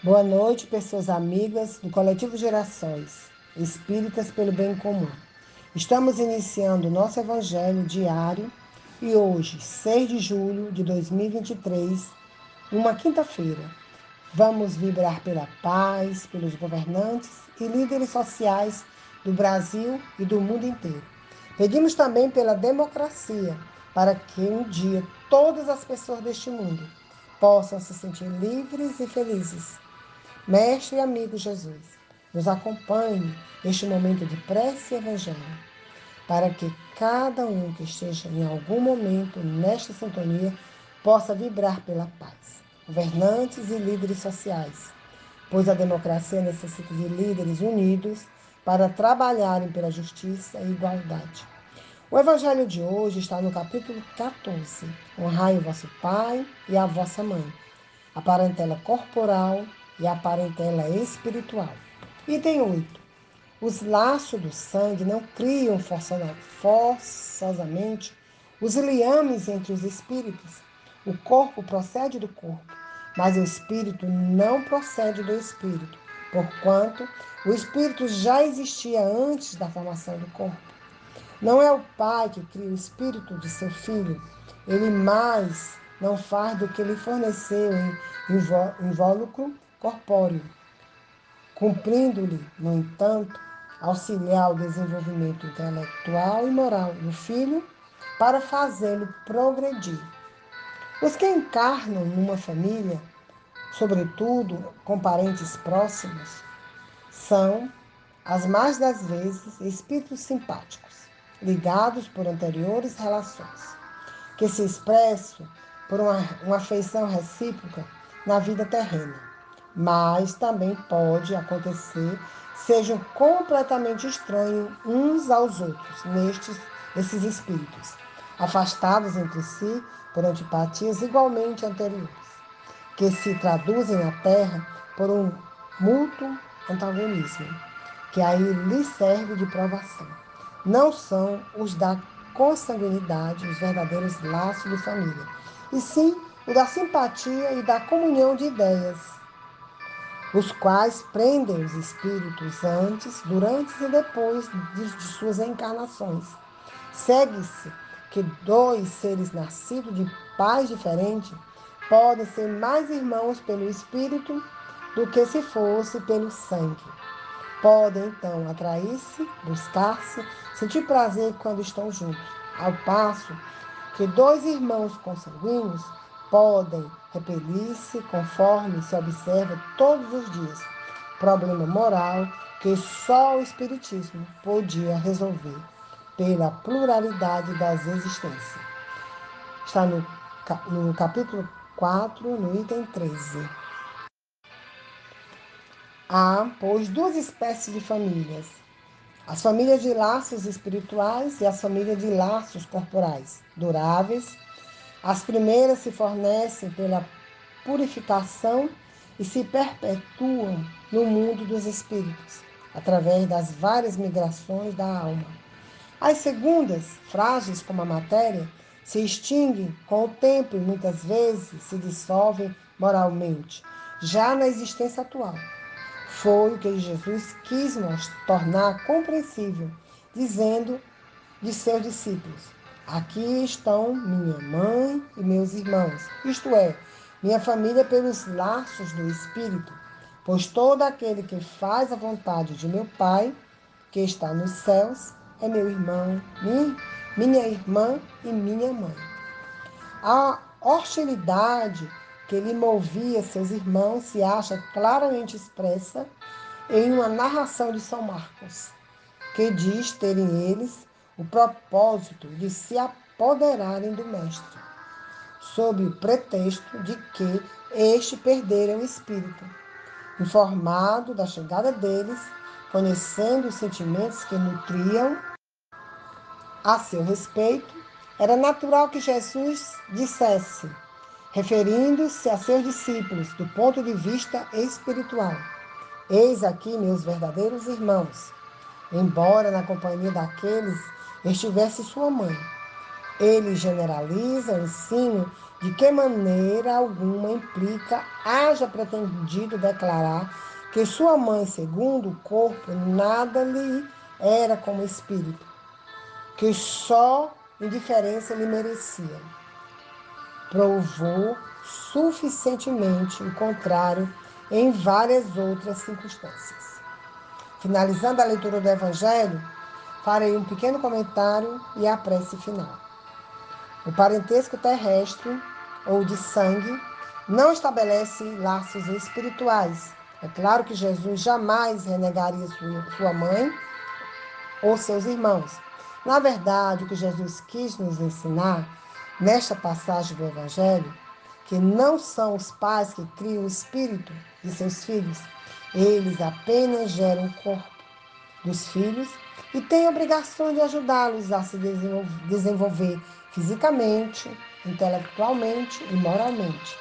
Boa noite, pessoas amigas do Coletivo Gerações, Espíritas pelo Bem Comum. Estamos iniciando o nosso Evangelho diário e hoje, 6 de julho de 2023, uma quinta-feira, vamos vibrar pela paz, pelos governantes e líderes sociais do Brasil e do mundo inteiro. Pedimos também pela democracia, para que um dia todas as pessoas deste mundo possam se sentir livres e felizes Mestre e amigo Jesus, nos acompanhe neste momento de prece e evangelho, para que cada um que esteja em algum momento nesta sintonia possa vibrar pela paz. Governantes e líderes sociais, pois a democracia necessita de líderes unidos para trabalharem pela justiça e igualdade. O evangelho de hoje está no capítulo 14. Honrai o vosso pai e a vossa mãe. A parentela corporal e a parentela espiritual. Item 8. Os laços do sangue não criam forçosamente os liames entre os espíritos. O corpo procede do corpo, mas o espírito não procede do espírito, porquanto o espírito já existia antes da formação do corpo. Não é o pai que cria o espírito de seu filho, ele mais não faz do que lhe forneceu em invólucro corpóreo, cumprindo-lhe, no entanto, auxiliar o desenvolvimento intelectual e moral do filho para fazê-lo progredir. Os que encarnam numa família, sobretudo com parentes próximos, são, as mais das vezes, espíritos simpáticos, ligados por anteriores relações, que se expressam por uma, uma afeição recíproca na vida terrena mas também pode acontecer sejam completamente estranhos uns aos outros nestes esses espíritos, afastados entre si por antipatias igualmente anteriores, que se traduzem na Terra por um mútuo antagonismo, que aí lhe serve de provação. Não são os da consanguinidade os verdadeiros laços de família, e sim o da simpatia e da comunhão de ideias os quais prendem os espíritos antes, durante e depois de, suas encarnações. Segue-se que dois seres nascidos de pais diferentes podem ser mais irmãos pelo espírito do que se fosse pelo sangue. Podem então atrair-se, buscar-se, sentir prazer quando estão juntos, ao passo que dois irmãos consanguíneos podem repelir-se conforme se observa todos os dias. Problema moral que só o Espiritismo podia resolver pela pluralidade das existências. Está no, no capítulo 4, no item 13. Há, pois, duas espécies de famílias: as famílias de laços espirituais e as famílias de laços corporais, duráveis as primeiras se fornecem pela purificação e se perpetuam no mundo dos espíritos, através das várias migrações da alma. As segundas, frágeis como a matéria, se extinguem com o tempo e muitas vezes se dissolvem moralmente, já na existência atual. Foi o que Jesus quis nos tornar compreensível, dizendo de seus discípulos: Aqui estão minha mãe e meus irmãos, isto é, minha família pelos laços do Espírito, pois todo aquele que faz a vontade de meu Pai, que está nos céus, é meu irmão, minha, irmã e minha mãe. A hostilidade que lhe movia seus irmãos se acha claramente expressa em uma narração de São Marcos, que diz terem eles o propósito de se apoderarem do Mestre, sob o pretexto de que este perdera o espírito. Informado da chegada deles, conhecendo os sentimentos que nutriam a seu respeito, era natural que Jesus dissesse, referindo-se a seus discípulos do ponto de vista espiritual: Eis aqui meus verdadeiros irmãos, embora na companhia daqueles estivesse sua mãe. Ele generaliza o ensino de que maneira alguma implica haja pretendido declarar que sua mãe, segundo o corpo, nada lhe era como espírito, que só indiferença lhe merecia. Provou suficientemente o contrário em várias outras circunstâncias. Finalizando a leitura do Evangelho, farei um pequeno comentário e a prece final. O parentesco terrestre ou de sangue não estabelece laços espirituais. É claro que Jesus jamais renegaria sua mãe ou seus irmãos. Na verdade, o que Jesus quis nos ensinar nesta passagem do Evangelho, que não são os pais que criam o espírito de seus filhos, eles apenas geram corpo dos filhos e têm a obrigação de ajudá-los a se desenvolver fisicamente, intelectualmente e moralmente.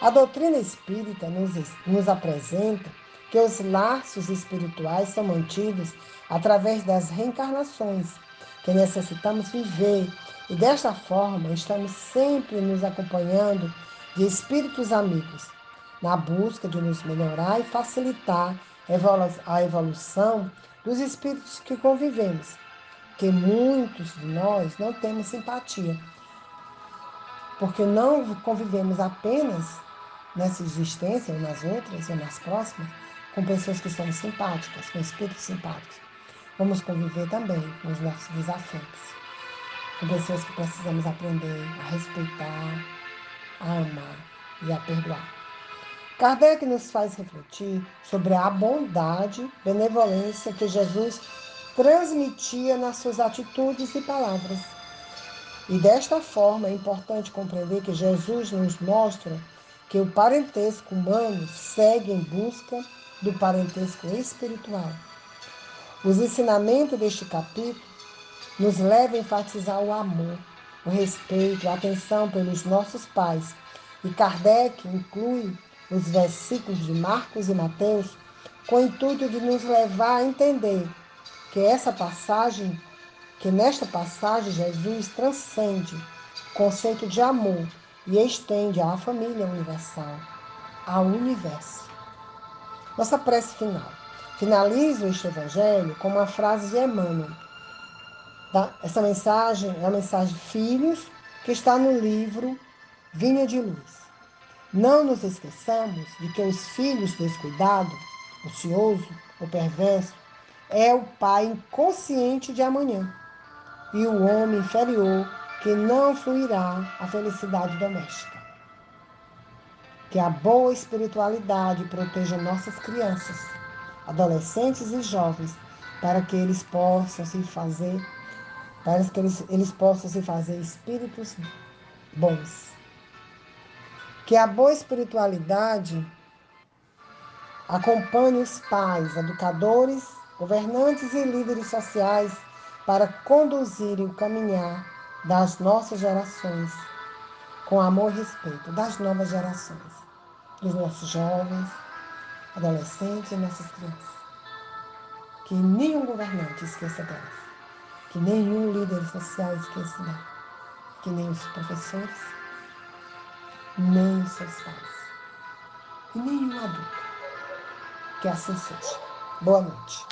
A doutrina espírita nos, nos apresenta que os laços espirituais são mantidos através das reencarnações, que necessitamos viver, e desta forma estamos sempre nos acompanhando de espíritos amigos, na busca de nos melhorar e facilitar a evolução dos espíritos que convivemos, que muitos de nós não temos simpatia, porque não convivemos apenas nessa existência ou nas outras ou nas próximas com pessoas que são simpáticas, com espíritos simpáticos. Vamos conviver também com os nossos desafetos, com pessoas que precisamos aprender a respeitar, a amar e a perdoar. Kardec nos faz refletir sobre a bondade, benevolência que Jesus transmitia nas suas atitudes e palavras. E desta forma é importante compreender que Jesus nos mostra que o parentesco humano segue em busca do parentesco espiritual. Os ensinamentos deste capítulo nos levam a enfatizar o amor, o respeito, a atenção pelos nossos pais. E Kardec inclui os versículos de Marcos e Mateus, com o intuito de nos levar a entender que essa passagem, que nesta passagem Jesus transcende o conceito de amor e estende à família universal, ao universo. Nossa prece final. Finalizo este evangelho com uma frase de Emmanuel. Essa mensagem é a mensagem Filhos, que está no livro Vinha de Luz. Não nos esqueçamos de que os filhos descuidado, ocioso ou perverso é o pai inconsciente de amanhã e o homem inferior que não fluirá a felicidade doméstica. Que a boa espiritualidade proteja nossas crianças, adolescentes e jovens, para que eles possam se fazer, para que eles, eles possam se fazer espíritos bons que a boa espiritualidade acompanhe os pais, educadores, governantes e líderes sociais para conduzirem o caminhar das nossas gerações com amor e respeito das novas gerações, dos nossos jovens, adolescentes e nossas crianças. Que nenhum governante esqueça delas, que nenhum líder social esqueça delas, que nem os professores, nem seus pais. E nenhum adulto. Que assim seja. Boa noite.